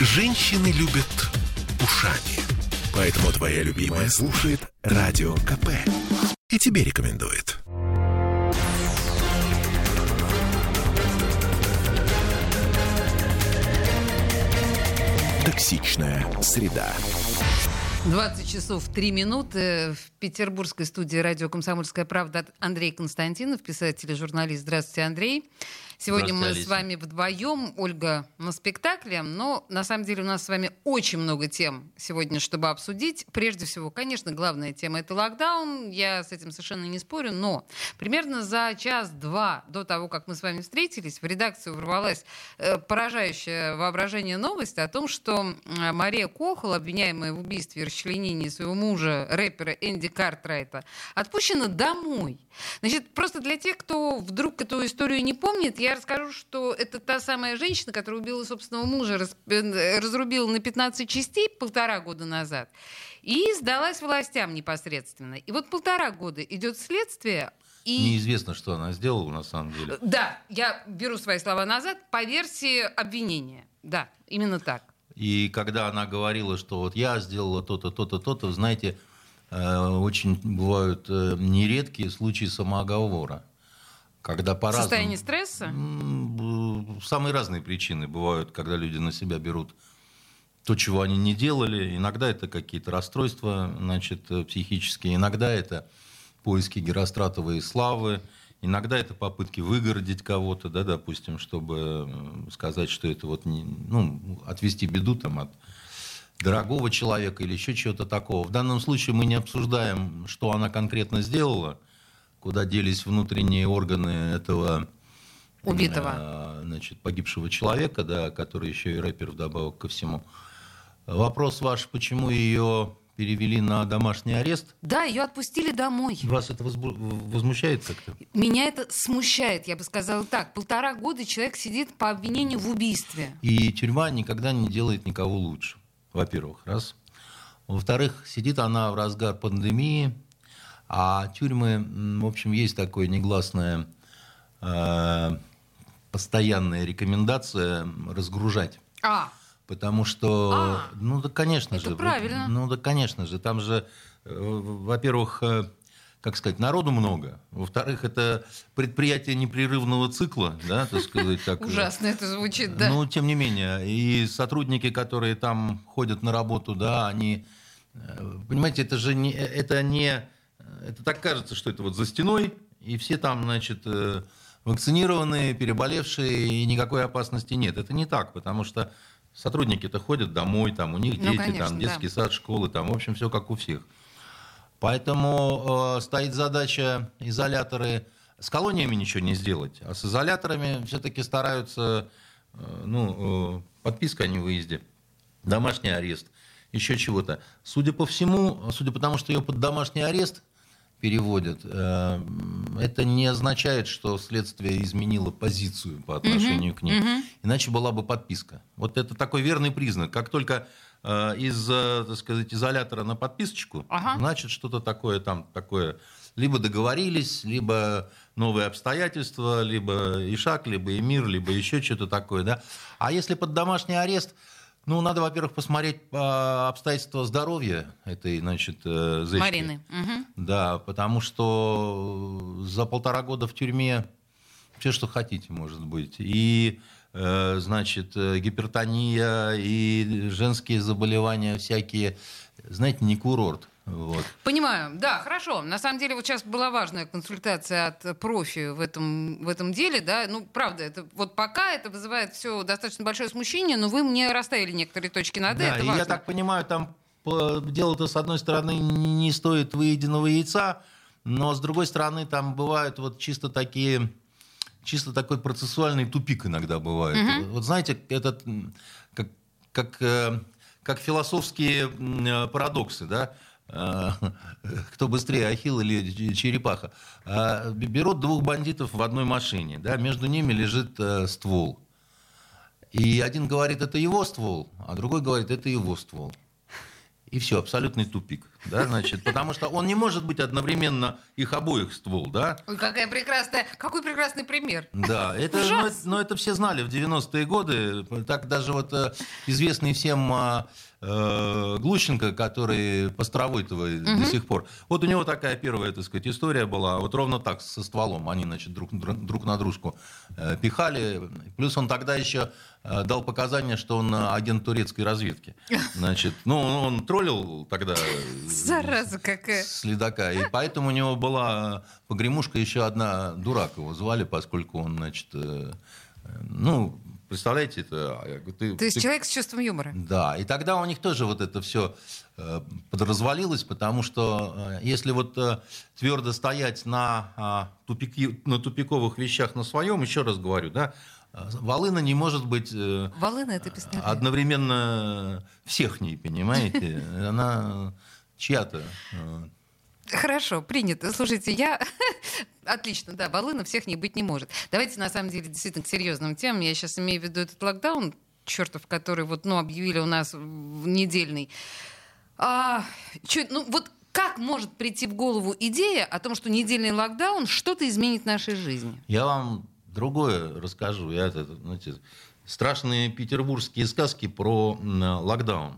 Женщины любят ушами. Поэтому твоя любимая слушает Радио КП. И тебе рекомендует. Токсичная среда. 20 часов 3 минуты. В петербургской студии радио «Комсомольская правда» Андрей Константинов, писатель и журналист. Здравствуйте, Андрей. Сегодня мы с вами вдвоем, Ольга на спектакле, но на самом деле у нас с вами очень много тем сегодня, чтобы обсудить. Прежде всего, конечно, главная тема — это локдаун, я с этим совершенно не спорю, но примерно за час-два до того, как мы с вами встретились, в редакцию ворвалась э, поражающая воображение новость о том, что Мария Кохол, обвиняемая в убийстве и расчленении своего мужа, рэпера Энди Картрайта, отпущена домой. Значит, просто для тех, кто вдруг эту историю не помнит, я расскажу, что это та самая женщина, которая убила собственного мужа, э, разрубила на 15 частей полтора года назад и сдалась властям непосредственно. И вот полтора года идет следствие, и... Неизвестно, что она сделала на самом деле. Да, я беру свои слова назад по версии обвинения. Да, именно так. И когда она говорила, что вот я сделала то-то, то-то, то-то, знаете, э, очень бывают э, нередкие случаи самооговора. Когда по-разному... Состояние стресса? Самые разные причины бывают, когда люди на себя берут то, чего они не делали. Иногда это какие-то расстройства значит, э, психические, иногда это поиски геростратовой славы, иногда это попытки выгородить кого-то, да, допустим, чтобы сказать, что это вот, не, ну, отвести беду там от дорогого человека или еще чего-то такого. В данном случае мы не обсуждаем, что она конкретно сделала, куда делись внутренние органы этого Убитого. э, значит, погибшего человека, да, который еще и рэпер вдобавок ко всему. Вопрос ваш, почему ее перевели на домашний арест? Да, ее отпустили домой. Вас это возбу- возмущает как-то? Меня это смущает, я бы сказала так. Полтора года человек сидит по обвинению в убийстве. И тюрьма никогда не делает никого лучше, во-первых, раз. Во-вторых, сидит она в разгар пандемии, а тюрьмы, в общем, есть такое негласная э, постоянная рекомендация разгружать. А, Потому что, А, ну да, конечно это же. правильно. Ну да, конечно же. Там же, э, во-первых, э, как сказать, народу много. Во-вторых, это предприятие непрерывного цикла, да, так сказать. Так, ужасно это звучит, да. Ну, тем не менее, и сотрудники, которые там ходят на работу, да, они, э, понимаете, это же не, это не, это так кажется, что это вот за стеной, и все там, значит, э, вакцинированные, переболевшие, и никакой опасности нет. Это не так, потому что сотрудники-то ходят домой, там у них Ну, дети, конечно, там да. детский сад, школы, там, в общем, все как у всех. Поэтому э, стоит задача изоляторы с колониями ничего не сделать, а с изоляторами все-таки стараются, э, ну, э, подписка о невыезде, домашний арест, еще чего-то. Судя по всему, судя по тому, что ее под домашний арест переводят, э, это не означает, что следствие изменило позицию по отношению к ним. Иначе была бы подписка. Вот это такой верный признак. Как только э, из, э, так сказать, изолятора на подписочку, Ага. значит, что-то такое там, такое, либо договорились, либо новые обстоятельства, либо Ишак, либо Эмир, либо еще что-то такое, да. А если под домашний арест, ну, надо, во-первых, посмотреть по обстоятельства здоровья этой, значит, э, зечки. Марины. Мгм. Да, потому что за полтора года в тюрьме все, что хотите, может быть. И, э, значит, э, гипертония, и женские заболевания всякие. Знаете, не курорт. Вот. Понимаю, да, хорошо. На самом деле, вот сейчас была важная консультация от профи в этом, в этом деле, да. Ну, правда, это вот пока это вызывает все достаточно большое смущение, но вы мне расставили некоторые точки над Да, это. и важно. я так понимаю, там дело-то, с одной стороны, не стоит выеденного яйца, но с другой стороны, там бывают вот чисто такие чисто такой процессуальный тупик иногда бывает. Вот знаете, этот как, как, э, как философские э, парадоксы, да? Э, Кто быстрее, Ахилл или черепаха? А, Берут двух бандитов в одной машине, да? между ними лежит э, ствол. И один говорит, это его ствол, а другой говорит, это его ствол. И все, абсолютный тупик. Да, значит, потому что он не может быть одновременно их обоих ствол, да? Ой, какая прекрасная, какой прекрасный пример. Да, это, но, это- но это все знали в 90-е годы. Так даже вот э, известный всем а, э, Глущенко, который Постровойтовый до сих пор. Вот у него такая первая, так сказать, история была. Вот ровно так, со стволом. Они, значит, друг, друг на дружку э, пихали. Плюс он тогда еще э, дал показания, что он агент турецкой разведки. Значит, ну, он троллил тогда Зараза какая. следака. И поэтому у него была погремушка еще одна дурак его звали, поскольку он, значит, э, э, ну, представляете, это... говорю, ты- То есть ты- человек с чувством юмора. Да, и тогда у них тоже вот это все подразвалилось, потому что э, если вот э, твердо стоять на, а, тупики, на тупиковых вещах на своем, еще раз говорю, да, э, Волына не может быть э, Волына это пистолет. одновременно всех ней, понимаете? Она чья-то. э, Хорошо, принято. Слушайте, я... Отлично, да, волына всех не быть не может. Давайте, на самом деле, действительно к серьезным темам. Я сейчас имею в виду этот локдаун, чертов, который вот, ну, объявили у нас в недельный. А, чё- ну, вот как может прийти в голову идея о том, что недельный локдаун что-то изменит в нашей жизни? Я вам другое расскажу. Я это, знаете, страшные петербургские сказки про локдаун.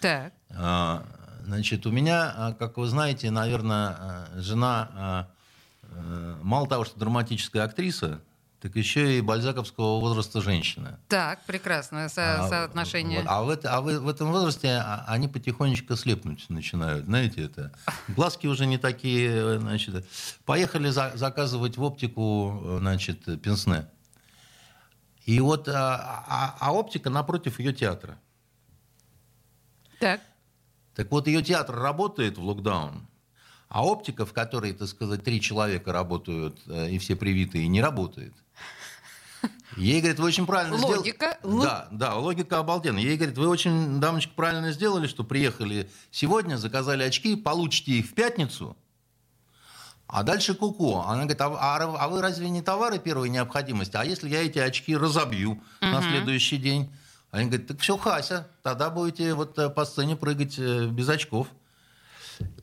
Так. А, Значит, у меня, а, как вы знаете, наверное, а, жена а, э, мало того, что драматическая актриса, так еще и бальзаковского возраста женщина. Так, прекрасное со- А, соотношение. вот, а в, это- а вы- в этом возрасте а, они потихонечку слепнуть начинают, знаете это. Глазки уже не такие, значит. Поехали за- заказывать в оптику, значит, пенсне. И вот, а, а- а оптика напротив ее театра. Так. Так вот, ее театр работает в локдаун, а оптика, в которой, так сказать, три человека работают, э, и все привитые, не работает. Ей, говорит, вы очень правильно сделали. Логика. Да, да, логика обалденная. Ей, говорит, вы очень, дамочка, правильно сделали, что приехали сегодня, заказали очки, получите их в пятницу, а дальше куку. Она говорит, а, а ра- а вы разве не товары первой необходимости? А если я эти очки разобью на следующий день? Они говорят, так все, Хася, тогда будете вот э, по сцене прыгать э, без очков.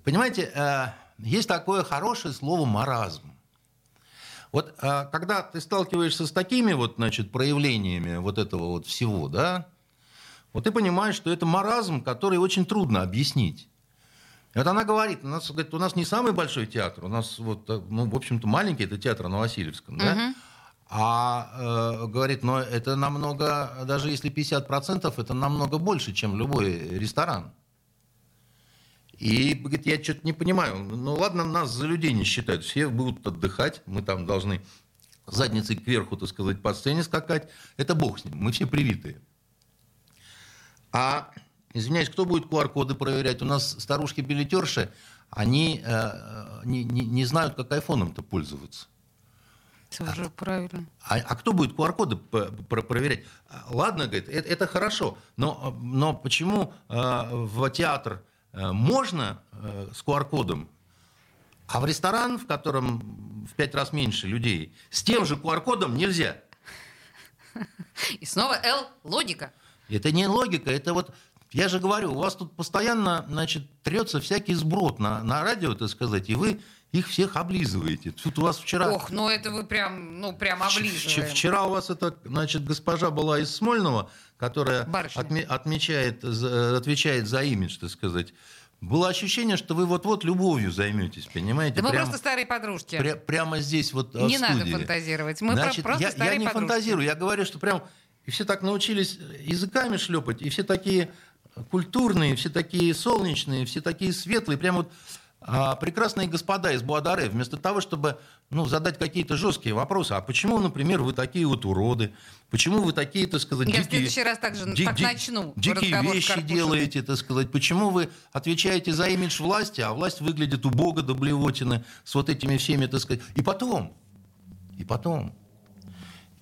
Понимаете, э, есть такое хорошее слово «маразм». Вот когда ты сталкиваешься с такими вот, значит, проявлениями вот этого вот всего, да, вот ты понимаешь, что это маразм, который очень трудно объяснить. И вот она говорит, у нас, говорит, у нас не самый большой театр, у нас вот, ну, в общем-то, маленький, это театр на Васильевском, да? А э, говорит, но это намного, даже если 50%, это намного больше, чем любой ресторан. И говорит, я что-то не понимаю. Ну ладно, нас за людей не считают. Все будут отдыхать. Мы там должны задницей кверху, так сказать, по сцене скакать. Это бог с ним. Мы все привитые. А, извиняюсь, кто будет QR-коды проверять? У нас старушки-билетерши, они э, не, не- не знают, как айфоном-то пользоваться. Тоже правильно. А, а кто будет QR-коды проверять? А, Ладно, говорит, это, это хорошо, но, но почему э, в театр э, можно э, с QR-кодом, а в ресторан, в котором в пять раз меньше людей, с тем же QR-кодом нельзя? И снова Л логика. Это не логика, это вот... Я же говорю, у вас тут постоянно, значит, трется всякий сброд на, на радио, так сказать, и вы их всех облизываете. Тут у вас вчера... Ох, ну это вы прям, ну прям вч- Вчера у вас это, значит, госпожа была из Смольного, которая отме- отмечает, отвечает за имидж, так сказать. Было ощущение, что вы вот-вот любовью займетесь, понимаете? Да мы Прям- просто старые подружки. пря- прямо здесь вот э, Не в надо фантазировать. Мы про- Значит, просто я, старые я не подружки. фантазирую, я говорю, что прям и все так научились языками шлепать, и все такие культурные, все такие солнечные, все такие светлые, прям вот а, прекрасные господа из Буадаре, вместо того, чтобы ну, задать какие-то жесткие вопросы, а почему, например, вы такие вот уроды, почему вы такие, так сказать, Я в следующий раз так же- ди- так начну дикие вещи делаете, так сказать, почему вы отвечаете за имидж власти, а власть выглядит убого до блевотины с вот этими всеми, так сказать, и потом, и потом,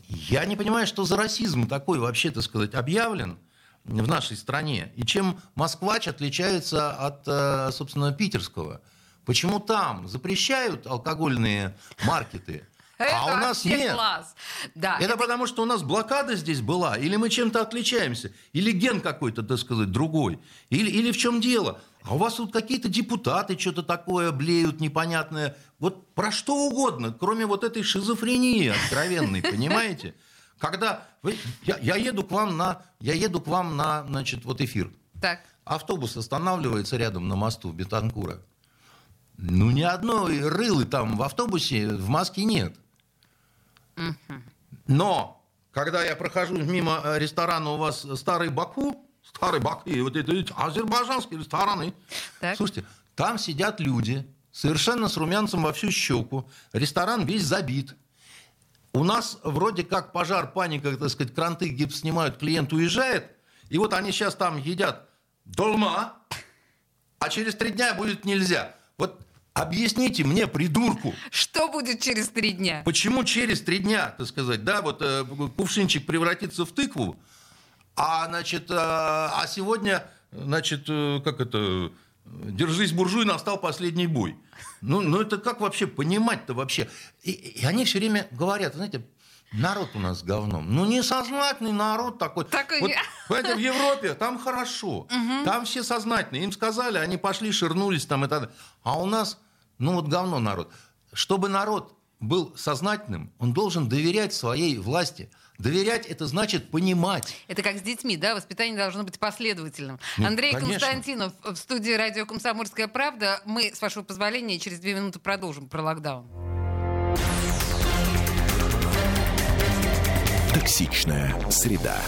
я не понимаю, что за расизм такой вообще, так сказать, объявлен в нашей стране. И чем Москвач отличается от, э, собственно, питерского. Почему там запрещают алкогольные маркеты, А у нас нет. класс. Да, Это потому, что у нас блокада здесь была, или мы чем-то отличаемся, или ген какой-то, так сказать, другой, или, или в чем дело. А у вас тут какие-то депутаты что-то такое блеют непонятное. Вот про что угодно, кроме вот этой шизофрении откровенной, понимаете? Когда вы, я, я еду к вам на, я еду к вам на, значит, вот эфир. Так. Автобус останавливается рядом на мосту Бетанкура. Ну, ни одной рылы там в автобусе в маске нет. Но, когда я прохожу мимо э, ресторана у вас «Старый Баку», «Старый Баку», и вот это азербайджанские рестораны, Так. слушайте, там сидят люди, совершенно с румянцем во всю щеку, ресторан весь забит. У нас вроде как пожар, паника, так сказать, кранты, гипс снимают, клиент уезжает, и вот они сейчас там едят долма, а через три дня будет нельзя. Вот объясните мне, придурку, Что будет через три дня? Почему через три дня, так сказать, да, вот э, кувшинчик превратится в тыкву, а, значит, э, а сегодня, значит, э, как это, держись, буржуй, настал последний бой. Ну, ну это как вообще понимать-то вообще? И, и они все время говорят, знаете, народ у нас говном. Ну, несознательный народ такой. Такой Вот, понимаете, в Европе там хорошо. Там все сознательные. Им сказали, они пошли, ширнулись там и так далее. А у нас, ну вот говно народ. Чтобы народ был сознательным, он должен доверять своей власти. Доверять это значит понимать. Это как с детьми, да? Воспитание должно быть последовательным. Ну, Андрей конечно. Константинов в студии радио «Комсомольская правда». Мы, с вашего позволения, через две минуты продолжим про локдаун. Токсичная среда.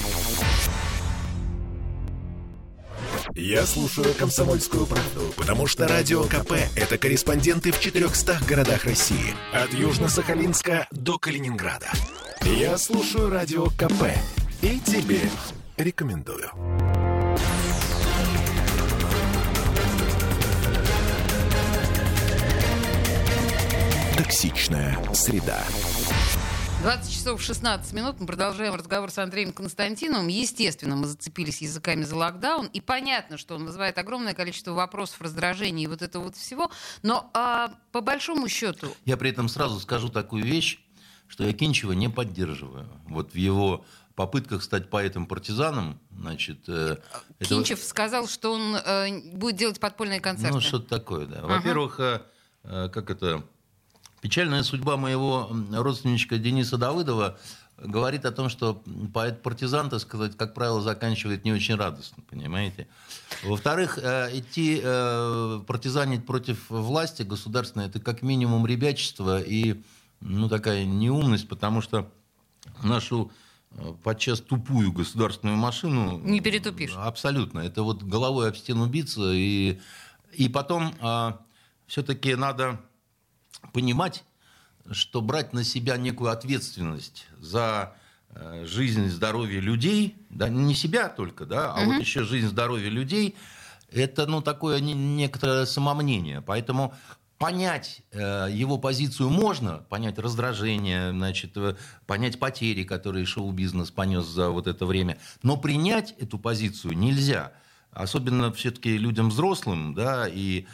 Я слушаю «Комсомольскую правду», потому что «Радио КП» — это корреспонденты в 400 городах России. От Южно-Сахалинска до Калининграда. Я слушаю «Радио КП» и тебе рекомендую. Токсичная среда. 20 часов 16 минут. Мы продолжаем разговор с Андреем Константиновым. Естественно, мы зацепились языками за локдаун. И понятно, что он вызывает огромное количество вопросов, раздражений и вот этого вот всего. Но а, по большому счету, Я при этом сразу скажу такую вещь, что я Кинчева не поддерживаю. Вот в его попытках стать поэтом-партизаном, значит... э, это- Кинчев сказал, что он э, будет делать подпольные концерты. Ну, что-то такое, да. Во-первых, э, э, как это... Печальная судьба моего родственничка Дениса Давыдова говорит о том, что поэт-партизан, так сказать, как правило, заканчивает не очень радостно, понимаете? Во-вторых, э, идти партизанить против власти государственной, это как минимум ребячество и ну, такая неумность, потому что нашу э, подчас тупую государственную машину... Не перетупишь. Абсолютно. Это вот головой об стену биться. И, и потом все-таки надо понимать, что брать на себя некую ответственность за э, жизнь, здоровье людей, да, не себя только, да, а вот еще жизнь, здоровье людей, это ну, такое не- некоторое самомнение. Поэтому понять э, его позицию можно, понять раздражение, значит, э, понять потери, которые шоу-бизнес понес за вот это время, но принять эту позицию нельзя. Особенно все-таки людям взрослым, да, и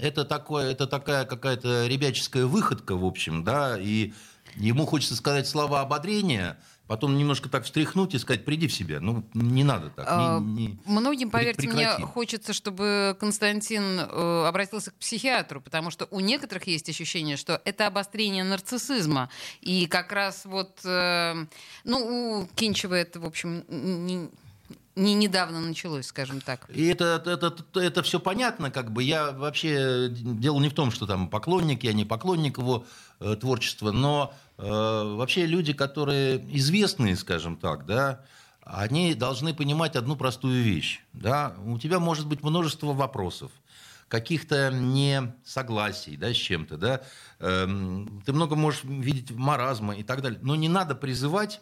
это, такое, это такая какая-то ребяческая выходка, в общем, да, и ему хочется сказать слова ободрения, потом немножко так встряхнуть и сказать, приди в себя. Ну, не надо так. А, не- не- Многим, поверьте мне, прекрати. хочется, чтобы Константин э, обратился к психиатру, потому что у некоторых есть ощущение, что это обострение нарциссизма. И как раз вот, э, ну, у Кинчева это, в общем, не, не недавно началось, скажем так. И это, это, это, все понятно, как бы. Я вообще... Дело не в том, что там поклонник, я не поклонник его э, творчества, но вообще люди, которые известные, скажем так, да, они должны понимать одну простую вещь. Да? У тебя может быть множество вопросов, каких-то несогласий да, с чем-то. Да? Эм, ты много можешь видеть маразма и так далее. Но не надо призывать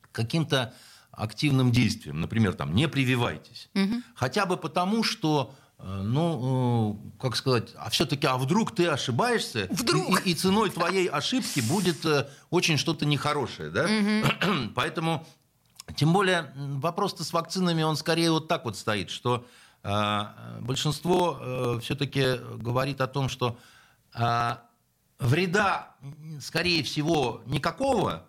к каким-то активным действием. Например, там, не прививайтесь. Хотя бы потому, что э, ну, э, как сказать, а все-таки, а вдруг ты ошибаешься, Вдруг? И, и ценой твоей ошибки будет э, очень что-то нехорошее, да? Поэтому, тем более, вопрос-то с вакцинами, он скорее вот так вот стоит, что э, большинство все-таки говорит о том, что э, вреда, скорее всего, никакого,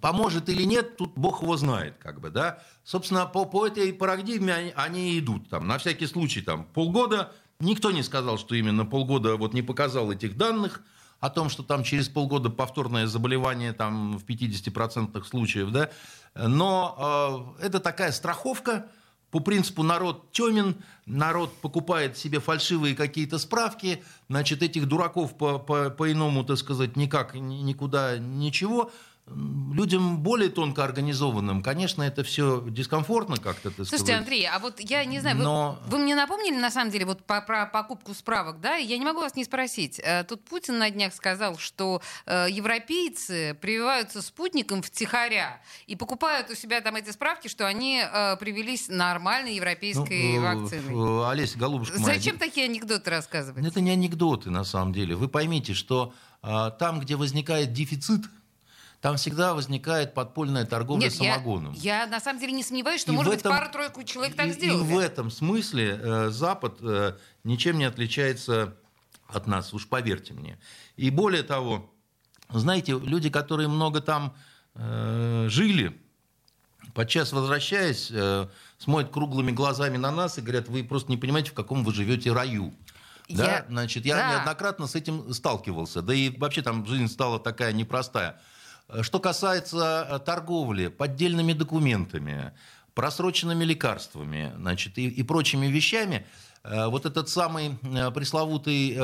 поможет или нет, тут бог его знает, как бы, да. Собственно, по, по этой парадигме они, они идут, там, на всякий случай, там, полгода, никто не сказал, что именно полгода вот не показал этих данных, о том, что там через полгода повторное заболевание там в 50% случаев, да, но э, это такая страховка, по принципу народ темен, народ покупает себе фальшивые какие-то справки, значит, этих дураков по, по, по-иному, так сказать, никак, никуда, ничего людям более тонко организованным, конечно, это все дискомфортно как-то. Слушайте, сказать. Андрей, а вот я не знаю, Но... вы, вы мне напомнили на самом деле вот по, про покупку справок, да? Я не могу вас не спросить. Э, тут Путин на днях сказал, что э, европейцы прививаются спутником втихаря и покупают у себя там эти справки, что они э, привелись нормальной европейской ну, вакциной. Олеся, голубушка Зачем моя... такие анекдоты рассказывать? Это не анекдоты, на самом деле. Вы поймите, что там, где возникает дефицит там всегда возникает подпольная торговля Нет, самогоном. Я, я на самом деле не сомневаюсь, что, и может этом, быть, пару-тройку человек так и, сделали. И в этом смысле э, Запад э, ничем не отличается от нас, уж поверьте мне. И более того, знаете, люди, которые много там э, жили, подчас возвращаясь, э, смотрят круглыми глазами на нас и говорят, вы просто не понимаете, в каком вы живете раю. Я... Да, значит, я да. неоднократно с этим сталкивался. Да и вообще там жизнь стала такая непростая. Э, что касается э, торговли поддельными документами, просроченными лекарствами значит, и, и прочими вещами, э, вот этот самый пресловутый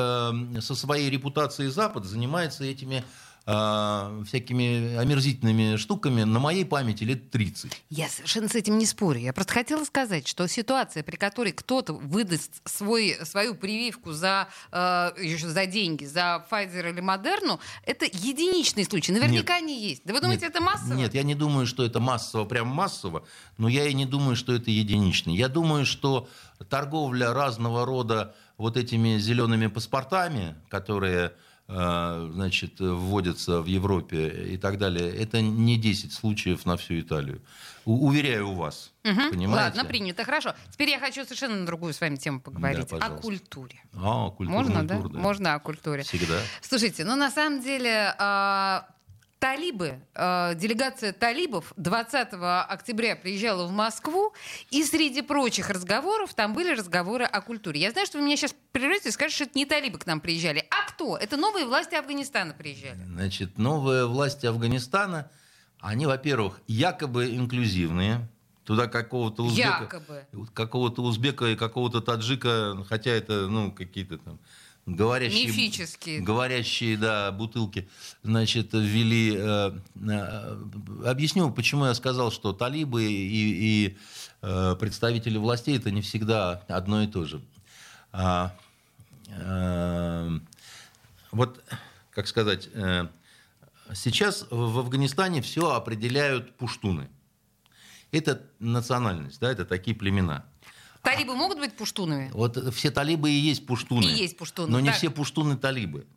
со своей репутацией Запад занимается этими э, всякими омерзительными штуками на моей памяти лет 30. Я совершенно с этим не спорю. Я просто хотела сказать, что ситуация, при которой кто-то выдаст свой, свою прививку за, э, еще за деньги, за Pfizer или Модерну, это единичный случай. Наверняка нет, не есть. Да вы думаете, нет, это массово? Нет, я не думаю, что это массово, прям массово, но я и не думаю, что это единичный. Я думаю, что торговля разного рода вот этими зелеными паспортами, которые значит, вводятся в Европе и так далее, это не 10 случаев на всю Италию. У- уверяю вас. Угу. Понимаете? Ладно, принято, хорошо. Теперь я хочу совершенно на другую с вами тему поговорить. Да, о культуре. А, культура, Можно, да? да? Можно о культуре. Всегда. Слушайте, ну на самом деле а, талибы, э, делегация талибов 20 октября приезжала в Москву, и среди прочих разговоров там были разговоры о культуре. Я знаю, что вы меня сейчас прервете и скажете, что это не талибы к нам приезжали. А кто? Это новые власти Афганистана приезжали. Значит, новые власти Афганистана, они, во-первых, якобы инклюзивные, Туда какого-то узбека, какого-то узбека и какого-то таджика, хотя это ну какие-то там говорящие, Мифические. говорящие да, бутылки, значит, ввели... Э, э, объясню, почему я сказал, что талибы и, и э, представители властей это не всегда одно и то же. А, э, вот, как сказать, э, сейчас в Афганистане все определяют пуштуны. Это национальность, да, это такие племена. Талибы могут быть пуштунами? Вот все талибы и есть пуштуны. И есть пуштуны. Но так. не все пуштуны талибы.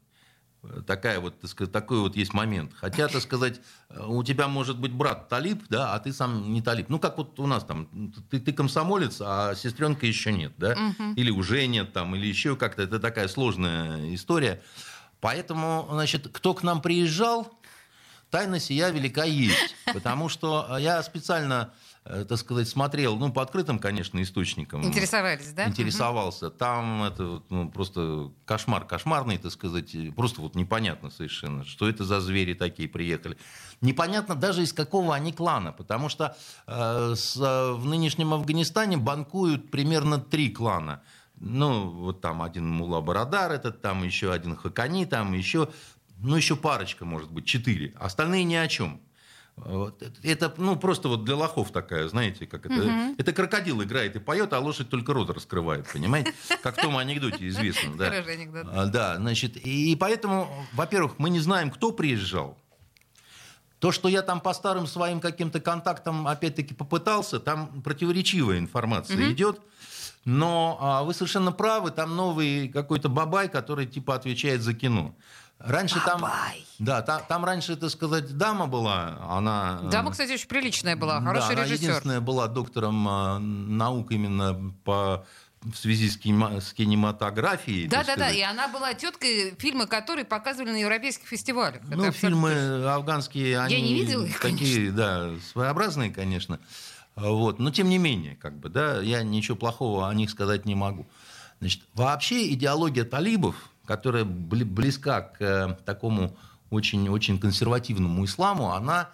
Такая вот, так сказать, такой вот есть момент. Хотя, так сказать, у тебя может быть брат талиб, да, а ты сам не талиб. Ну, как вот у нас там, ты, ты комсомолец, а сестренка еще нет, да? Угу. Или уже нет там, или еще как-то. Это такая сложная история. Поэтому, значит, кто к нам приезжал, тайна сия велика есть. Потому что я специально так сказать, смотрел, ну, по открытым, конечно, источникам. Интересовались, да? Интересовался. Угу. Там это ну, просто кошмар кошмарный, так сказать, просто вот непонятно совершенно, что это за звери такие приехали. Непонятно даже из какого они клана, потому что э, с, в нынешнем Афганистане банкуют примерно три клана. Ну, вот там один Мула Барадар, этот там еще один Хакани, там еще, ну, еще парочка, может быть, четыре. Остальные ни о чем. Вот. Это ну, просто вот для лохов такая, знаете, как это. Угу. Это крокодил играет и поет, а лошадь только рот раскрывает, понимаете? Как в том анекдоте известно. Да. Хороший анекдот. А, да, значит, и поэтому, во-первых, мы не знаем, кто приезжал. То, что я там по старым своим каким-то контактам опять-таки попытался, там противоречивая информация угу. идет. Но а, вы совершенно правы, там новый какой-то бабай, который типа отвечает за кино. Раньше там, да, там, там раньше, так сказать, дама была, она... Э, дама, кстати, очень приличная была, хороший да, режиссер. единственная была доктором э, наук именно по в связи с, кинема- с кинематографией. Да, да, да. И она была теткой, фильмы которые показывали на европейских фестивалях. Это Ну, абсолютно фильмы афганские, они не видела их, такие, да, своеобразные, конечно. Вот. Но тем не менее, как бы, да, я ничего плохого о них сказать не могу. Значит, вообще идеология талибов, которая бли- близка к э, такому очень-очень консервативному исламу, она,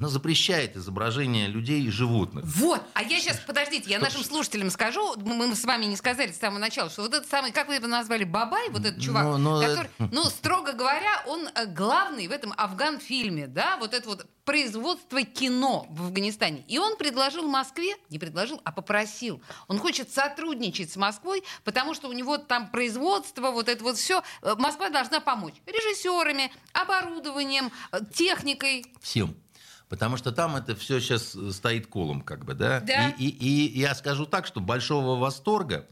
она запрещает изображение людей и животных. Вот, а я сейчас, подождите, я нашим слушателям скажу, мы с вами не сказали с самого начала, что вот этот самый, как вы его назвали, Бабай, вот этот чувак, Ну, ну, который, ну, строго говоря, он э, главный в этом Афган-фильме, да, вот это вот производство кино в Афганистане. И он предложил Москве, не предложил, а попросил. Он хочет сотрудничать с Москвой, потому что у него там производство, вот это вот все. Москва должна помочь режиссерами, оборудованием, э, техникой. Всем. Потому что там это все сейчас стоит колом, как бы, да? Да. И, и- и я скажу так, что большого восторга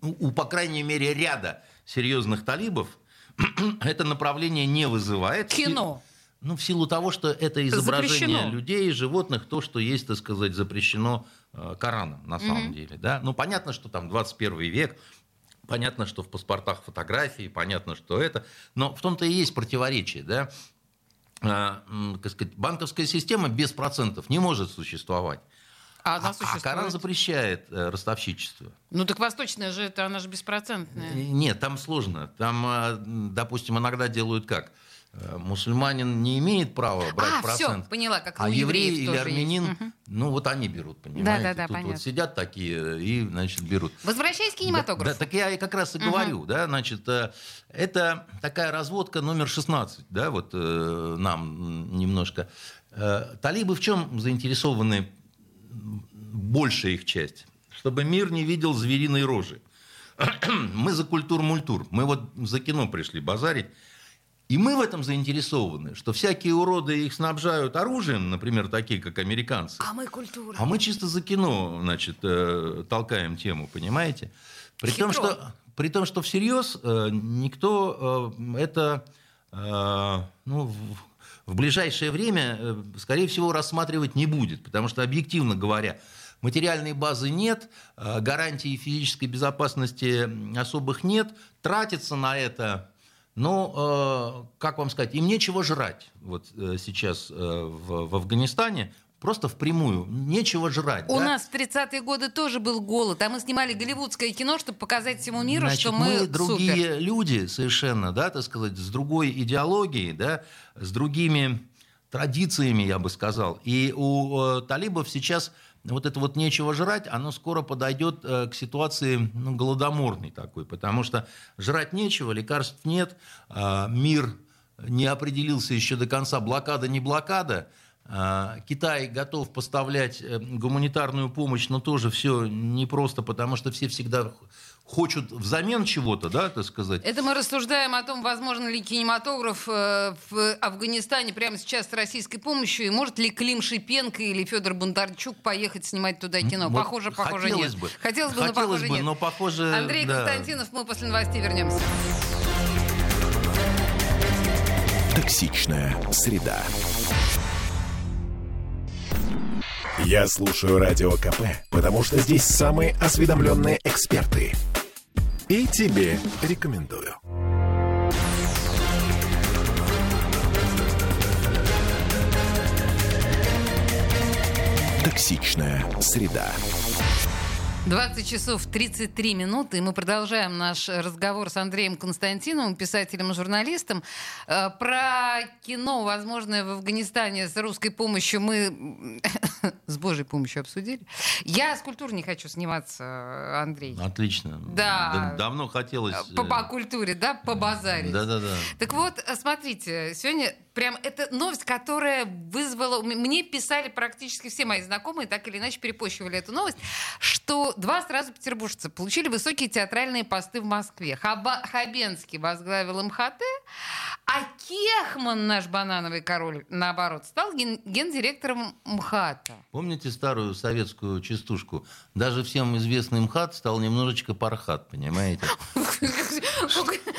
у, у, по крайней мере, ряда серьезных талибов это направление не вызывает. Кино. Ну, в силу того, что это изображение Запрещено. людей и животных, то, что есть, так сказать, запрещено э, Кораном, на самом деле. Да? Ну, понятно, что там 21 век, понятно, что в паспортах фотографии, понятно, что это, но в том-то и есть противоречие, да. А, как сказать, банковская система без процентов не может существовать. А она а существует. Коран запрещает э, ростовщичество. Ну так восточная же, это она же беспроцентная. Нет, там сложно. Там, э, допустим, иногда делают как? Э, Мусульманин не имеет права брать А, процент. поняла, как а еврей или армянин, есть. Ну вот они берут, понимаете? Да-да-да, Тут понятно. вот сидят такие и, значит, берут. Возвращаясь к кинематографу. Да, да, так я и как раз и говорю, да, значит, э, это такая разводка номер 16, да, вот э, нам немножко. Э, Талибы в чем заинтересованы, большая их часть? Чтобы мир не видел звериной рожи. Мы за культур-мультур, мы вот за кино пришли базарить. И мы в этом заинтересованы, что всякие уроды их снабжают оружием, например, такие, как американцы. А мы культура. А мы чисто за кино, значит, э, толкаем тему, понимаете? При том, Хитро. что, при том, что всерьез э, никто э, это ну, в, ближайшее время, скорее всего, рассматривать не будет. Потому что, объективно говоря, материальной базы нет, гарантий физической безопасности особых нет, тратиться на это ну, э, как вам сказать, им нечего жрать вот э, сейчас э, в, в Афганистане, просто впрямую, нечего жрать. У да? нас в 30-е годы тоже был голод, а мы снимали голливудское кино, чтобы показать всему миру, Значит, что мы, другие супер. люди совершенно, да, так сказать, с другой идеологией, да, с другими традициями, я бы сказал. И у э, талибов сейчас вот это вот нечего жрать, оно скоро подойдет э, к ситуации ну, голодоморной такой, потому что жрать нечего, лекарств нет, а, мир не определился еще до конца, блокада не блокада. А, Китай готов поставлять э, гуманитарную помощь, но тоже все непросто, потому что все всегда хочут взамен чего-то, да, так сказать. Это мы рассуждаем о том, возможно ли кинематограф э, в Афганистане прямо сейчас с российской помощью, и может ли Клим Шипенко или Федор Бондарчук поехать снимать туда кино. Вот похоже, похоже, хотелось нет. бы. Хотелось бы, но Хотелось похоже, бы, нет. но похоже, Андрей да. Константинов, мы после новостей вернемся. Токсичная среда. Я слушаю Радио КП, потому что здесь самые осведомленные эксперты. И тебе рекомендую. Токсичная среда. 20 часов 33 минуты, и мы продолжаем наш разговор с Андреем Константиновым, писателем и журналистом. Э, Про кино, возможное, в Афганистане с русской помощью мы с Божьей помощью обсудили. Я с культурой не хочу сниматься, Андрей. Отлично. Да. Давно хотелось... По, э, по культуре, да, по базаре. Да-да-да. Так вот, э, смотрите, сегодня прям это новость, которая вызвала... Мне писали практически все мои знакомые, так или иначе перепощивали эту новость, что два сразу петербуржца получили высокие театральные посты в Москве. Хаба- Хабенский возглавил МХТ, а Кехман, наш банановый король, наоборот, стал ген- гендиректором МХАТа. Помните старую советскую частушку? Даже всем известный МХАТ стал немножечко пархат, понимаете?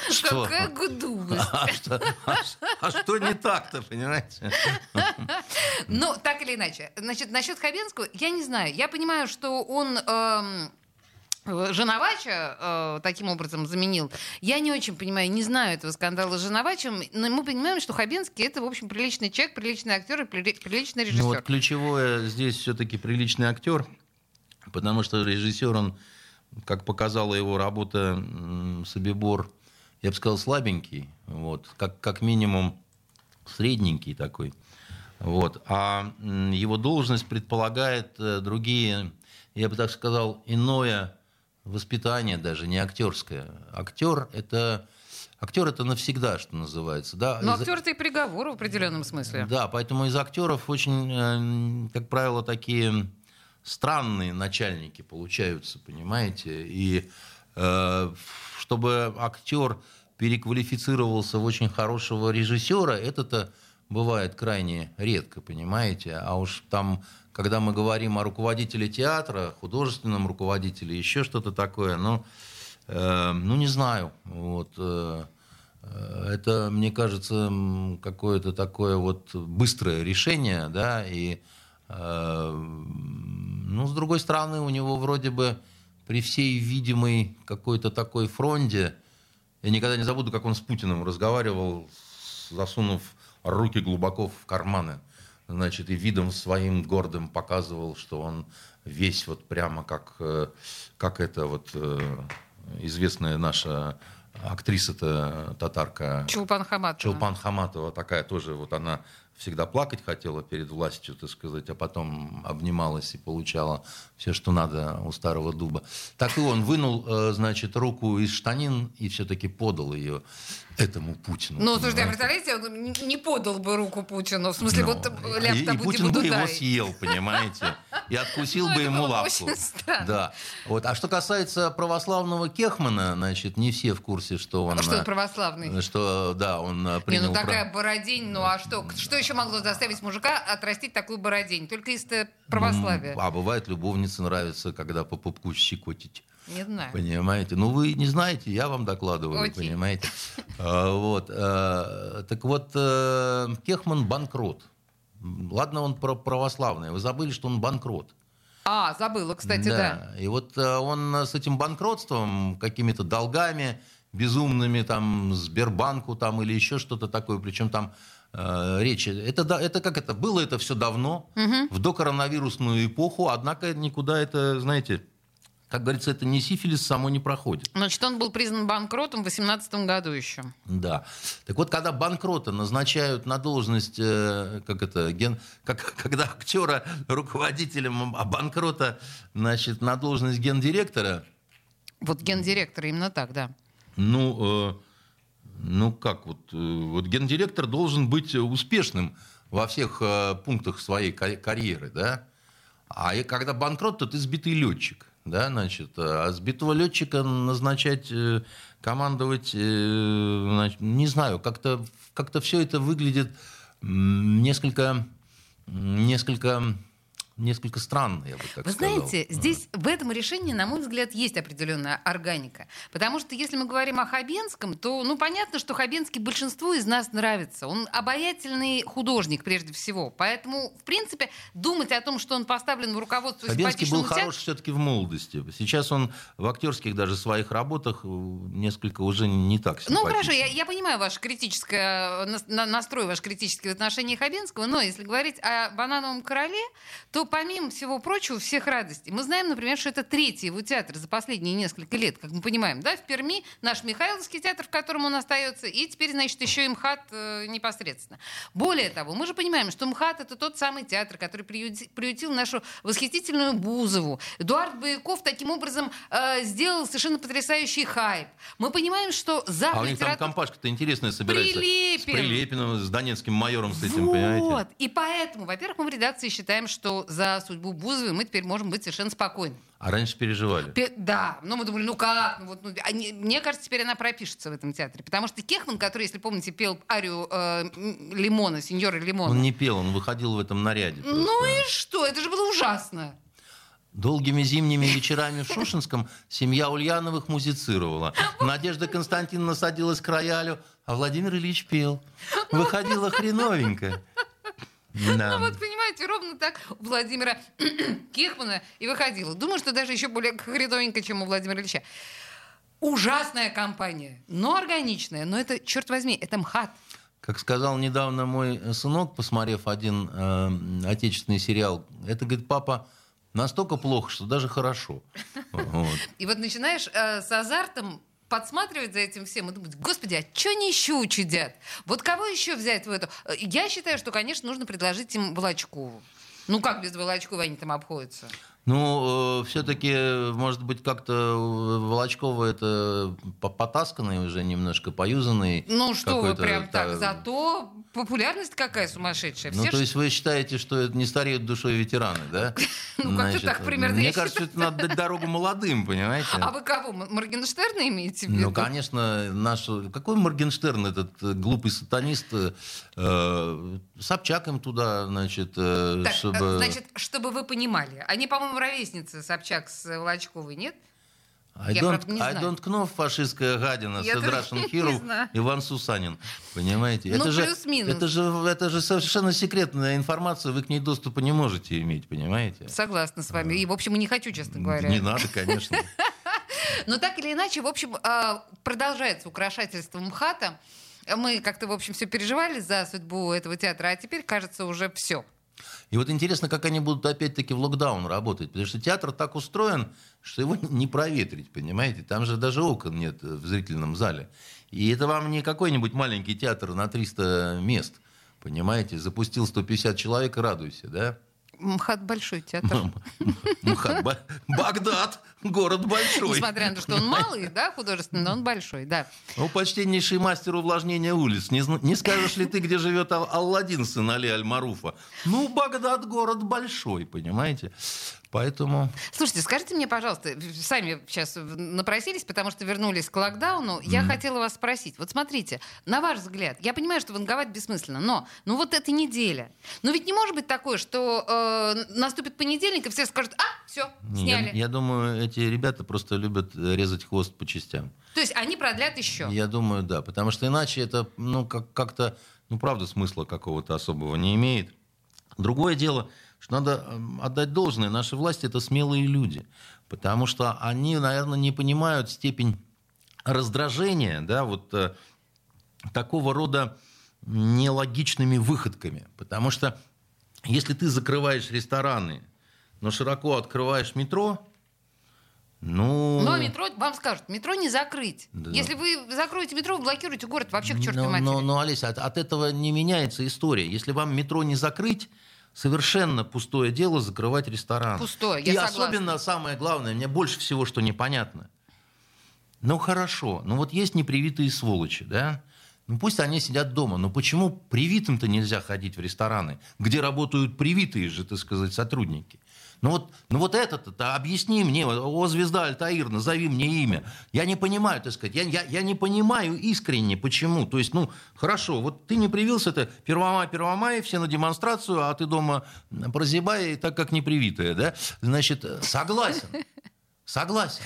Что? Какая гудувость. А что, а а что не так-то, понимаете? Ну, так или иначе. Значит, насчет Хабенского, я не знаю. Я понимаю, что он эм, Женовача э, таким образом заменил. Я не очень понимаю, не знаю этого скандала с Женовачем, но мы понимаем, что Хабенский это, в общем, приличный человек, приличный актер и приличный режиссер. Ну вот ключевое здесь все-таки приличный актер, потому что режиссер, он, как показала его работа Собибор, я бы сказал, слабенький, вот, как, как минимум средненький такой. Вот. А его должность предполагает э, другие, я бы так сказал, иное воспитание даже, не актерское. Актер это Актер это навсегда, что называется. Да? Но из... актер это и приговор в определенном смысле. Да, поэтому из актеров очень, э, как правило, такие странные начальники получаются, понимаете? И э, чтобы актер переквалифицировался в очень хорошего режиссера, это-то бывает крайне редко, понимаете? А уж там когда мы говорим о руководителе театра, художественном руководителе, еще что-то такое, ну, э, ну не знаю. Вот, э, э, это, мне кажется, какое-то такое вот быстрое решение, да, и, ну, с другой стороны, у него вроде бы при всей видимой какой-то такой фронте, я никогда не забуду, как он с Путиным разговаривал, засунув руки глубоко в карманы значит, и видом своим гордым показывал, что он весь вот прямо как, э, как это вот э, известная наша актриса-то татарка. Чулпан Хаматова. Чулпан Хаматова такая тоже, вот она всегда плакать хотела перед властью, так сказать, а потом обнималась и получала все, что надо у старого дуба. Так и он вынул, э, значит, руку из штанин и все-таки подал ее этому Путину. Ну, слушайте, а представляете, он не подал бы руку Путину, в смысле. Ну, вот ляп И, и Путин бы его съел, понимаете, и откусил ну, бы ему лапку. Да. Вот. А что касается православного Кехмана, значит, не все в курсе, что он... Что он православный? Что, да, он принял... Не, ну такая бородень, ну а что? Что еще могло заставить мужика отрастить такую бородень? Только из православия. А бывает, любовнице нравится, когда по пупку щекотить. Не знаю. Понимаете? Ну, вы не знаете, я вам докладываю, Окей. понимаете? А, вот. А, так вот, э, Кехман банкрот. Ладно, он православный. Вы забыли, что он банкрот. А, забыла, кстати, да. да. И вот э, он с этим банкротством, какими-то долгами безумными, там, Сбербанку там, или еще что-то такое, причем там э, речи. Это, да, это как это? Было это все давно, угу. в докоронавирусную эпоху, однако никуда это, знаете, как говорится, это не сифилис само не проходит. Значит, он был признан банкротом в 2018 году еще. Да. Так вот, когда банкрота назначают на должность, э, как это, ген, как, когда актера руководителем, а банкрота, значит, на должность гендиректора. Вот гендиректор именно так, да. Ну, э, ну как вот, э, вот гендиректор должен быть успешным во всех э, пунктах своей карьеры, да. А когда банкрот, то ты сбитый летчик да, значит, а сбитого летчика назначать, э, командовать, э, значит, не знаю, как-то как все это выглядит несколько, несколько несколько странно, я бы так Вы сказал. знаете, здесь в этом решении, на мой взгляд, есть определенная органика. Потому что если мы говорим о Хабенском, то, ну, понятно, что Хабенский большинству из нас нравится. Он обаятельный художник, прежде всего. Поэтому, в принципе, думать о том, что он поставлен в руководство Хабенский был театр... хорош все-таки в молодости. Сейчас он в актерских даже своих работах э, несколько уже не так Ну, хорошо, я, я понимаю ваш критическое, настрой ваш критический в отношении Хабенского, но если говорить о «Банановом короле», то помимо всего прочего, всех радостей, мы знаем, например, что это третий его театр за последние несколько лет, как мы понимаем, да, в Перми наш Михайловский театр, в котором он остается, и теперь, значит, еще и МХАТ э, непосредственно. Более того, мы же понимаем, что МХАТ это тот самый театр, который приюти, приютил нашу восхитительную Бузову. Эдуард Бояков таким образом э, сделал совершенно потрясающий хайп. Мы понимаем, что за А у них там компашка-то интересная собирается. Прилепин. С Прилепиным, с донецким майором, с этим, вот. понимаете? И поэтому, во-первых, мы в редакции считаем, что за судьбу Бузовой мы теперь можем быть совершенно спокойны. А раньше переживали? Пе- да. Но мы думали, ну как? Ну, вот, ну, они, мне кажется, теперь она пропишется в этом театре. Потому что Кехман, который, если помните, пел арию э, Лимона, сеньора Лимона. Он не пел, он выходил в этом наряде. Просто. Ну и что? Это же было ужасно. Долгими зимними вечерами в Шушинском семья Ульяновых музицировала. Надежда Константиновна садилась к роялю, а Владимир Ильич пел. Выходила хреновенько. Да. Ну вот, понимаете, ровно так у Владимира Кехмана и выходило. Думаю, что даже еще более хреновенько, чем у Владимира Ильича. Ужасная компания, но органичная. Но это, черт возьми, это МХАТ. Как сказал недавно мой сынок, посмотрев один э, отечественный сериал, это, говорит, папа, настолько плохо, что даже хорошо. Вот. И вот начинаешь э, с азартом подсматривать за этим всем и думать, господи, а что они еще учудят? Вот кого еще взять в эту? Я считаю, что, конечно, нужно предложить им Волочкову. Ну как без Волочкова они там обходятся? Ну, э, все-таки, может быть, как-то Волочкова это потасканный уже немножко, поюзанный. Ну что вы прям так, зато популярность какая сумасшедшая. Все ну, то есть вы считаете, что это не стареют душой ветераны, да? Ну, как-то так примерно. Мне кажется, это надо дать дорогу молодым, понимаете? А вы кого, Моргенштерна имеете в виду? Ну, конечно, наш... Какой Моргенштерн, этот э, глупый сатанист? Э, Собчак им туда, значит, чтобы... Значит, чтобы вы понимали, они, по-моему, ровесница Собчак с Волочковой, нет? I, don't, правда, I don't know, фашистская гадина, Я Russian Hero, Иван Сусанин. Понимаете? Ну, это, же, это, же, это же совершенно секретная информация, вы к ней доступа не можете иметь, понимаете? Согласна с вами. И, в общем, и не хочу, честно говоря. Не надо, конечно. Но так или иначе, в общем, продолжается украшательство МХАТа. Мы как-то, в общем, все переживали за судьбу этого театра, а теперь, кажется, уже все. И вот интересно, как они будут опять-таки в локдаун работать, потому что театр так устроен, что его не проветрить, понимаете? Там же даже окон нет в зрительном зале. И это вам не какой-нибудь маленький театр на 300 мест, понимаете? Запустил 150 человек, радуйся, да? МХАТ большой театр. МХАТ. Багдад. Город большой. Несмотря на то, что он малый, да, художественный, но он большой, да. Ну, почтеннейший мастер увлажнения улиц. Не, не скажешь ли ты, где живет Ал- Алладин, сын Али Аль-Маруфа? Ну, Багдад город большой, понимаете? Поэтому... Слушайте, скажите мне, пожалуйста, сами сейчас напросились, потому что вернулись к локдауну. Я mm. хотела вас спросить. Вот смотрите, на ваш взгляд, я понимаю, что ванговать бессмысленно, но ну вот эта неделя. Но ведь не может быть такое, что э, наступит понедельник, и все скажут, а, все, сняли. Я, я думаю, эти ребята просто любят резать хвост по частям. То есть они продлят еще? Я думаю, да. Потому что иначе это, ну, как- как-то, ну, правда, смысла какого-то особого не имеет. Другое дело, что надо эм, отдать должное. Наши власти – это смелые люди. Потому что они, наверное, не понимают степень раздражения, да, вот э, такого рода нелогичными выходками. Потому что если ты закрываешь рестораны, но широко открываешь метро, ну... Но метро, вам скажут, метро не закрыть. Да. Если вы закроете метро, вы блокируете город вообще к чертовой матери. Но, но, Олеся, от, от этого не меняется история. Если вам метро не закрыть, совершенно пустое дело закрывать ресторан. Пустое, я И согласна. особенно самое главное, мне больше всего, что непонятно. Ну хорошо, ну вот есть непривитые сволочи, да? Ну пусть они сидят дома, но почему привитым-то нельзя ходить в рестораны, где работают привитые же, так сказать, сотрудники? Ну вот, ну вот это-то, объясни мне, о, звезда Альтаир, назови мне имя. Я не понимаю, так сказать, я, я, я не понимаю искренне, почему. То есть, ну, хорошо, вот ты не привился, это Первомай, Первомай, все на демонстрацию, а ты дома прозябай, так как не привитая, да? Значит, согласен, согласен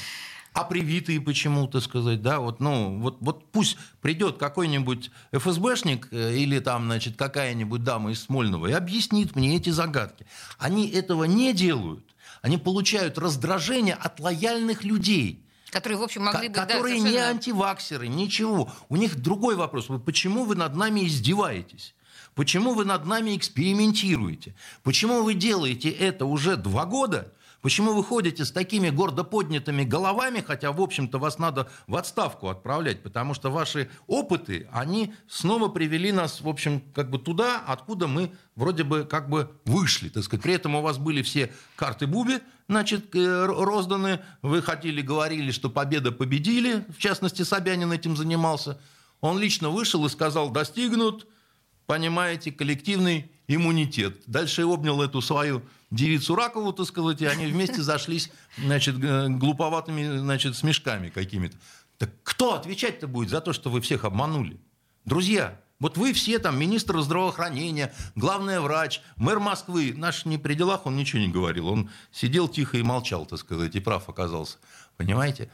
а привитые почему-то сказать, да, вот, ну, вот, вот пусть придет какой-нибудь ФСБшник э, или там, значит, какая-нибудь дама из Смольного и объяснит мне эти загадки. Они этого не делают. Они получают раздражение от лояльных людей. Которые, в общем, могли бы... Которые да, не антиваксеры, ничего. У них другой вопрос. Почему вы над нами издеваетесь? Почему вы над нами экспериментируете? Почему вы делаете это уже два года, Почему вы ходите с такими гордо поднятыми головами, хотя, в общем-то, вас надо в отставку отправлять, потому что ваши опыты, они снова привели нас, в общем, как бы туда, откуда мы вроде бы как бы вышли. Так сказать. При этом у вас были все карты Буби, значит, э, розданы. Вы хотели, говорили, что победа победили. В частности, Собянин этим занимался. Он лично вышел и сказал, достигнут, понимаете, коллективный иммунитет. Дальше обнял эту свою девицу Ракову, так сказать, и они вместе зашлись, значит, глуповатыми, значит, смешками какими-то. Так кто отвечать-то будет за то, что вы всех обманули? Друзья, вот вы все там, министр здравоохранения, главный врач, мэр Москвы, наш не при делах, он ничего не говорил, он сидел тихо и молчал, так сказать, и прав оказался. Понимаете?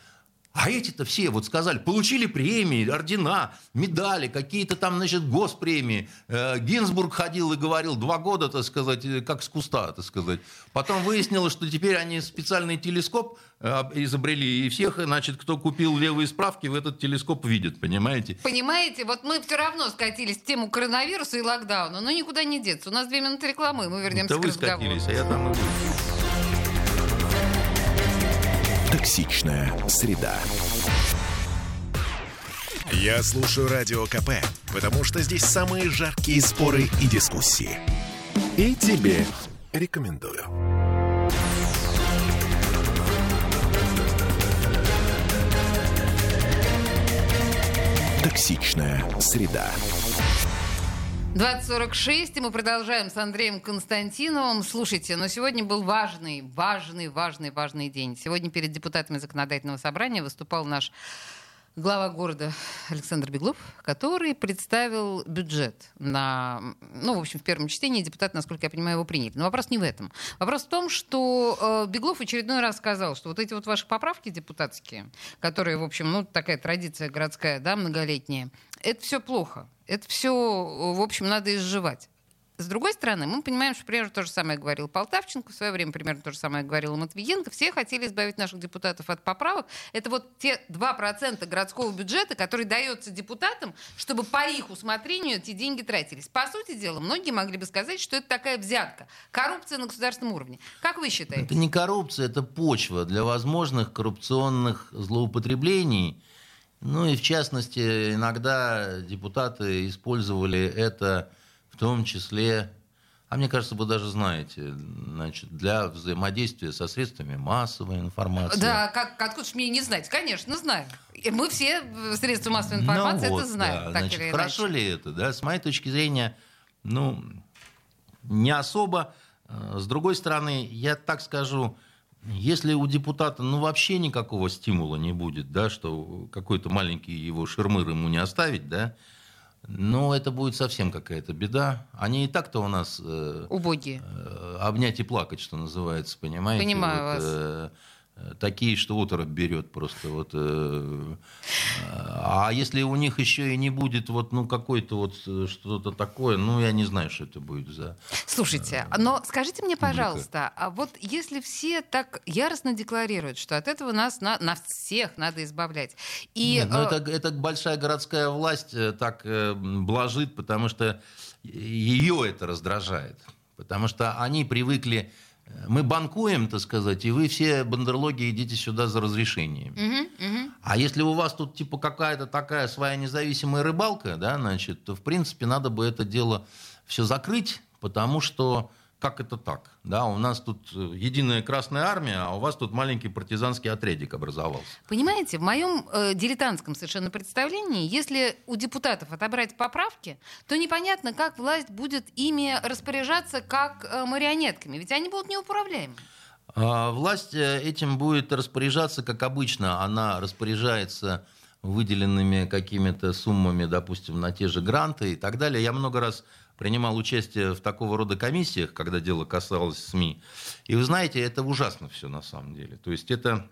А эти-то все вот сказали, получили премии, ордена, медали, какие-то там, значит, госпремии. Э, Гинзбург ходил и говорил два года, так сказать, э, как с куста, так сказать. Потом выяснилось, что теперь они специальный телескоп э, изобрели, и всех, значит, кто купил левые справки, в этот телескоп видит, понимаете? Понимаете, вот мы все равно скатились в тему коронавируса и локдауна, но никуда не деться. У нас две минуты рекламы, и мы вернемся Это к вы разговору. скатились, а я там и. Токсичная среда. Я слушаю Радио КП, потому что здесь самые жаркие споры и дискуссии. И тебе рекомендую. Токсичная среда. 2046, и мы продолжаем с Андреем Константиновым. Слушайте, но сегодня был важный, важный, важный, важный день. Сегодня перед депутатами законодательного собрания выступал наш глава города Александр Беглов, который представил бюджет на... Ну, в общем, в первом чтении депутаты, насколько я понимаю, его приняли. Но вопрос не в этом. Вопрос в том, что э, Беглов очередной раз сказал, что вот эти вот ваши поправки депутатские, которые, в общем, ну, такая традиция городская, да, многолетняя, это все плохо. Это все, в общем, надо изживать. С другой стороны, мы понимаем, что примерно то же самое говорил Полтавченко, в свое время примерно то же самое говорил Матвиенко. Все хотели избавить наших депутатов от поправок. Это вот те 2% городского бюджета, который дается депутатам, чтобы по их усмотрению эти деньги тратились. По сути дела, многие могли бы сказать, что это такая взятка. Коррупция на государственном уровне. Как вы считаете? Это не коррупция, это почва для возможных коррупционных злоупотреблений. Ну и в частности, иногда депутаты использовали это в том числе, а мне кажется, вы даже знаете, значит, для взаимодействия со средствами массовой информации. Да, как, откуда же мне не знать? Конечно, знаю. Мы все э, средства массовой информации ну, это вот, знаем. Да. Так Значит, или хорошо иначе. ли это? Да? С моей точки зрения, ну, не особо. Э, С другой стороны, я так скажу, если у депутата ну, вообще никакого стимула не будет, да, что какой-то маленький его шермыр ему не оставить, да, ну, это будет совсем какая-то беда. Они и так-то у нас э, Убогие. э, обнять и плакать, что называется, понимаете? Понимаю Вот, вас. э, такие, что оторопь берет просто. Вот, э, а если у них еще и не будет вот, ну, какой-то вот э, что-то такое, ну, я не знаю, что это будет за... Слушайте, но скажите мне, пожалуйста, а вот если все так яростно декларируют, что от этого нас на, на всех надо избавлять, и Нет, ну, э, это, это большая городская власть э, так э, блажит, потому что ее это раздражает. Потому что они привыкли... Мы банкуем, так сказать, и вы все бандерлоги идите сюда за разрешением. мгм, мгм. А если у вас тут типа какая-то такая своя независимая рыбалка, да, значит, то в принципе надо бы это дело все закрыть, потому что как это так? Да, у нас тут э, единая Красная Армия, а у вас тут маленький партизанский отрядик образовался. Понимаете, в моем э, дилетантском совершенно представлении, если у депутатов отобрать поправки, то непонятно, как власть будет ими распоряжаться как э, марионетками, ведь они будут неуправляемы. А Власть э, этим будет распоряжаться, как обычно. Она распоряжается выделенными какими-то суммами, допустим, на те же гранты и так далее. Я много раз принимал участие в такого рода комиссиях, когда дело касалось СМИ. И вы знаете, это ужасно все на самом деле. То есть это,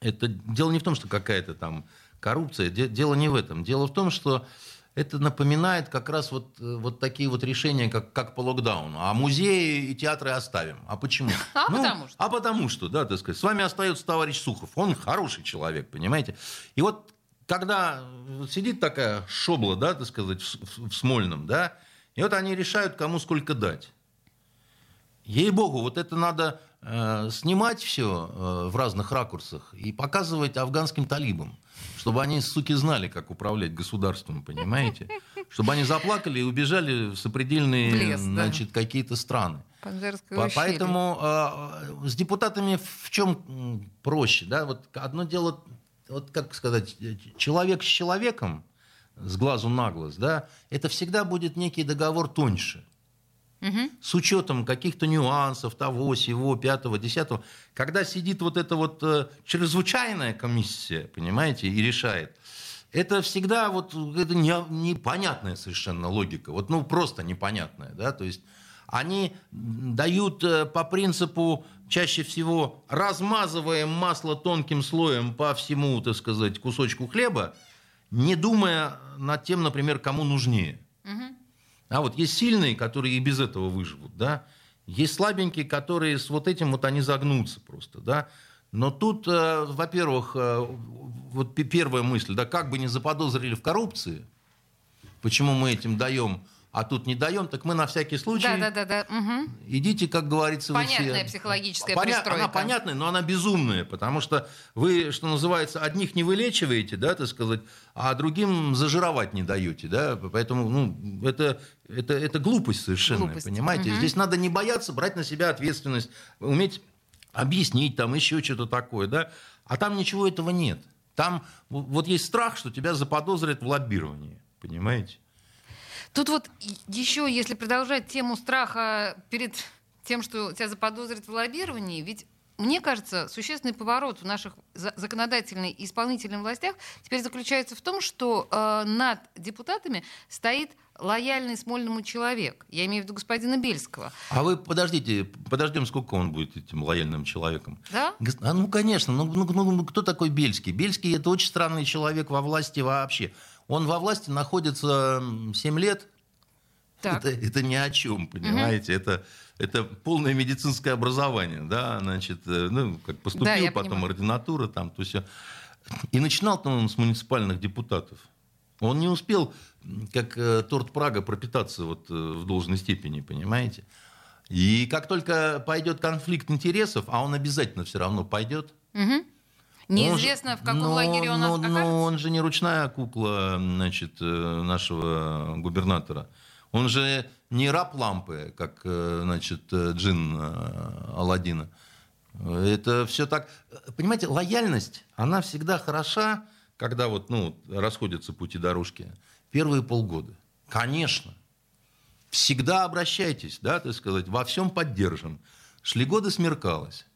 это дело не в том, что какая-то там коррупция, де- дело не в этом. Дело в том, что это напоминает как раз вот, вот такие вот решения, как, как по локдауну. А музеи и театры оставим. А почему? А потому что. А потому что, да, так сказать. С вами остается товарищ Сухов. Он хороший человек, понимаете? И вот когда сидит такая шобла, да, так сказать, в, в- в Смольном, да, и вот они решают, кому сколько дать. Ей-богу, вот это надо э, снимать все в разных ракурсах и показывать афганским талибам, чтобы они, суки, знали, как управлять государством, понимаете? Чтобы они заплакали и убежали в сопредельные, В лес, да. значит, какие-то страны. По-. Поэтому э, с депутатами в чем проще, да? Вот одно дело, вот как сказать, э, человек с человеком, с глазу на глаз, да, это всегда будет некий договор тоньше. Мгм. С учетом каких-то нюансов того, сего, пятого, десятого. Когда сидит вот эта вот э, чрезвычайная комиссия, понимаете, и решает, это всегда вот это не- непонятная совершенно логика. Вот, ну, просто непонятная, да, то есть они дают э, по принципу чаще всего размазываем масло тонким слоем по всему, так сказать, кусочку хлеба, не думая над тем, например, кому нужнее. Угу. А вот есть сильные, которые и без этого выживут, да. Есть слабенькие, которые с вот этим вот они загнутся просто, да. Но тут, э, во-первых, э, вот первая мысль, да, как бы не заподозрили в коррупции, почему мы этим даем а тут не даем, так мы на всякий случай... Да, да, да, да. Угу. Идите, как говорится, Понятная вы все... психологическая Поня... пристройка. Она понятная, но она безумная, потому что вы, что называется, одних не вылечиваете, да, так сказать, а другим зажировать не даете, да, поэтому, ну, это, это, это глупость совершенно, глупость. понимаете? Угу. Здесь надо не бояться брать на себя ответственность, уметь объяснить там еще что-то такое, да, а там ничего этого нет. Там вот есть страх, что тебя заподозрят в лоббировании, понимаете? Тут вот еще, если продолжать тему страха перед тем, что тебя заподозрят в лоббировании, ведь мне кажется, существенный поворот в наших законодательной и исполнительных властях теперь заключается в том, что э, над депутатами стоит лояльный Смольному человек. Я имею в виду господина Бельского. А вы подождите, подождем, сколько он будет этим лояльным человеком. Да? А, ну, конечно. Ну, ну, ну, ну, кто такой Бельский? Бельский – это очень странный человек во власти вообще. Он во власти находится 7 лет. Так. Это, это ни о чем, понимаете? Угу. Это, это полное медицинское образование, да, значит, э, ну, как поступил, да, потом понимаю. ординатура там, то есть... И начинал-то он с муниципальных депутатов. Он не успел, как э, торт Прага, пропитаться вот э, в должной степени, понимаете? И как только пойдет конфликт интересов, а он обязательно все равно пойдет, угу. Неизвестно, в каком но, лагере он но, окажется? Но он же не ручная кукла значит, э, нашего губернатора. Он же не раб лампы, как э, значит, э, джин Алладина. Это все так... Понимаете, лояльность, она всегда хороша, когда вот, ну, расходятся пути дорожки. Первые полгода. Конечно. Всегда обращайтесь, да, так сказать, во всем поддержим. Шли годы, смеркалось.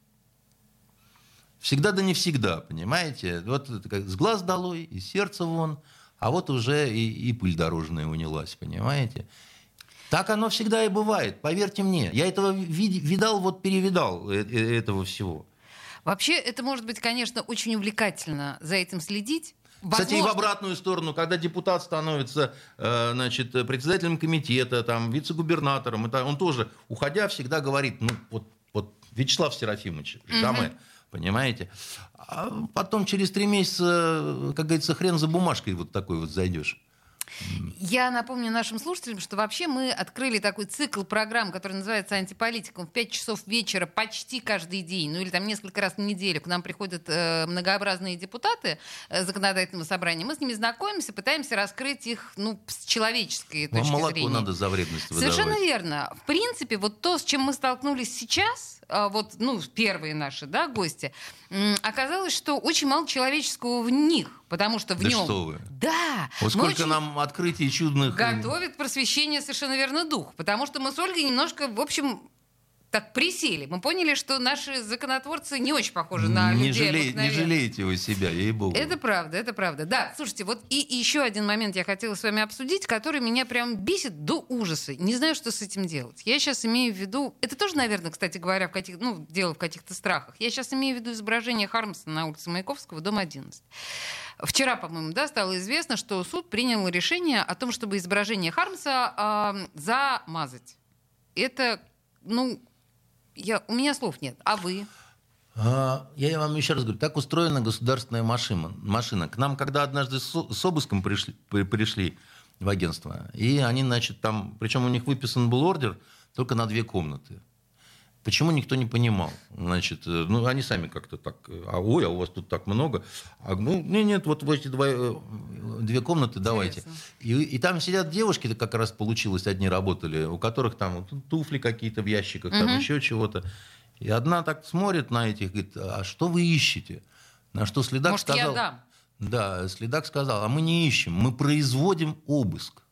Всегда да не всегда, понимаете? Вот это как с глаз долой, и сердце вон, а вот уже и, и пыль дорожная унялась, понимаете? Так оно всегда и бывает, поверьте мне. Я этого вид, видал, вот перевидал э, э, этого всего. Вообще, это может быть, конечно, очень увлекательно за этим следить. Возможно. Кстати, и в обратную сторону, когда депутат становится э, значит, председателем комитета, там, вице-губернатором, это он тоже, уходя, всегда говорит, ну, вот, вот Вячеслав Серафимович, угу. Понимаете? А потом через три месяца, как говорится, хрен за бумажкой вот такой вот зайдешь. Я напомню нашим слушателям, что вообще мы открыли такой цикл программ, который называется «Антиполитикум» в 5 часов вечера почти каждый день, ну или там несколько раз в неделю. К нам приходят э, многообразные депутаты э, законодательного собрания. Мы с ними знакомимся, пытаемся раскрыть их ну, с человеческой точки Вам молоко зрения. надо за вредность выдавать. Совершенно верно. В принципе, вот то, с чем мы столкнулись сейчас, э, вот, ну, первые наши, да, гости, э, оказалось, что очень мало человеческого в них. Потому что в да нем... что вы. Да. Вот сколько нам открытий чудных... Готовит просвещение совершенно верно дух. Потому что мы с Ольгой немножко, в общем, так присели. Мы поняли, что наши законотворцы не очень похожи на не людей жалей, Не жалеете вы себя, ей-богу. Это правда, это правда. Да, слушайте, вот и, и еще один момент я хотела с вами обсудить, который меня прям бесит до ужаса. Не знаю, что с этим делать. Я сейчас имею в виду... Это тоже, наверное, кстати говоря, в каких, ну, дело в каких-то страхах. Я сейчас имею в виду изображение Хармса на улице Маяковского, дом 11. Вчера, по-моему, да, стало известно, что суд принял решение о том, чтобы изображение Хармса э, замазать. Это, ну, я, у меня слов нет. А вы? А, я вам еще раз говорю, так устроена государственная машина. машина. К нам, когда однажды с, обыском пришли, пришли в агентство, и они, значит, там, причем у них выписан был ордер только на две комнаты. Почему никто не понимал? Значит, э, ну, они сами как-то так, а ой, а у вас тут так много. А, ну, нет, нет, вот эти два, э, две комнаты давайте. И, и там сидят девушки, как раз получилось, одни работали, у которых там туфли какие-то в ящиках, угу. там еще чего-то. И одна так смотрит на этих, говорит, а что вы ищете? На что следак Может, сказал... Я дам. Да, следак сказал, а мы не ищем, мы производим обыск.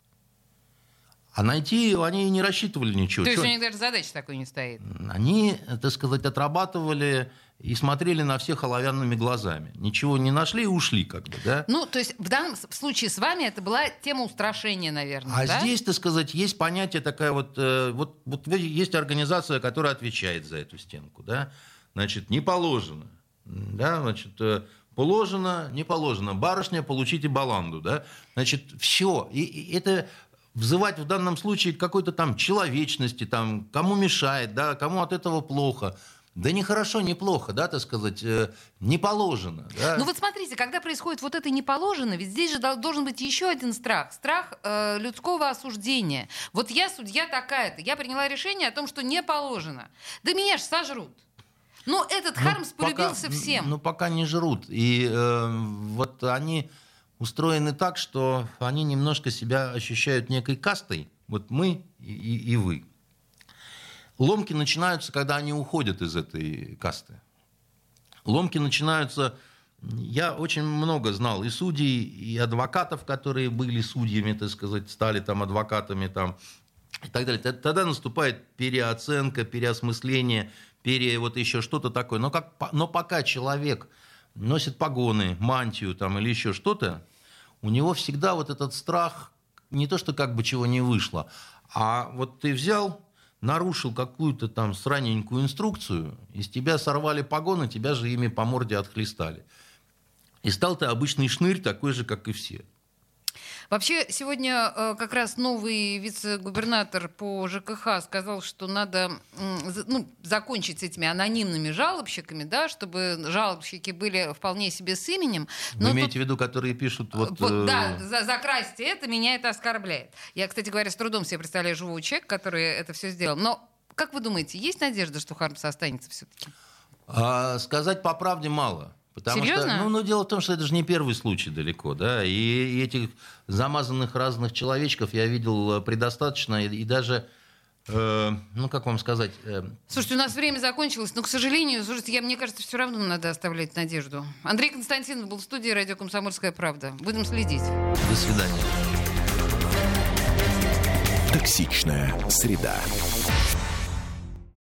А найти они не рассчитывали ничего. То есть у них даже задачи такой не стоит? Они, так сказать, отрабатывали и смотрели на всех оловянными глазами. Ничего не нашли и ушли как бы, да? Ну, то есть в данном случае с вами это была тема устрашения, наверное, А да? здесь, так сказать, есть понятие такая вот, э, вот, вот есть организация, которая отвечает за эту стенку, да? Значит, не положено, да, значит, э, положено, не положено. Барышня, получите баланду, да? Значит, все. И, и это взывать в данном случае какой-то там человечности, там, кому мешает, да, кому от этого плохо. Да не хорошо, не плохо, да, так сказать, э, не положено. Да? Ну вот смотрите, когда происходит вот это не положено, ведь здесь же дол- должен быть еще один страх. Страх э, людского осуждения. Вот я судья такая-то, я приняла решение о том, что не положено. Да меня ж сожрут. Ну этот Ну, Хармс пока- полюбился всем. Ну, пока не жрут. И э, вот они устроены так, что они немножко себя ощущают некой кастой. Вот мы и, и- и вы. Ломки начинаются, когда они уходят из этой касты. Ломки начинаются... Я очень много знал и судей, и адвокатов, которые были судьями, так сказать, стали там адвокатами там, и так далее. Тогда наступает переоценка, переосмысление, пере вот еще что-то такое. Но, как, но пока человек носит погоны, мантию там, или еще что-то, у него всегда вот этот страх, не то, что как бы чего не вышло, а вот ты взял, нарушил какую-то там сраненькую инструкцию, из тебя сорвали погоны, тебя же ими по морде отхлестали. И стал ты обычный шнырь, такой же, как и все. Вообще, сегодня э, как раз новый вице-губернатор по ЖКХ сказал, что надо ну, закончить с этими анонимными жалобщиками, да, чтобы жалобщики были вполне себе с именем. Вы Но тут- имеете в виду, которые пишут вот... Вот, э, да, за, закрасьте это, меня это оскорбляет. Я, кстати говоря, с трудом себе представляю живого человека, который это все сделал. Но как вы думаете, есть надежда, что Хармс останется все-таки? А, сказать по правде мало. Потому Серьезно? что, ну, ну, дело в том, что это же не первый случай далеко, да, и, и этих замазанных разных человечков я видел э, предостаточно, и, и даже, э, ну, как вам сказать, э, Слушайте, у нас время закончилось, но, к сожалению, слушайте, я, мне кажется, все равно надо оставлять надежду. Андрей Константинов был в студии «Радио Комсомольская правда». Будем следить. до свидания. Токсичная среда.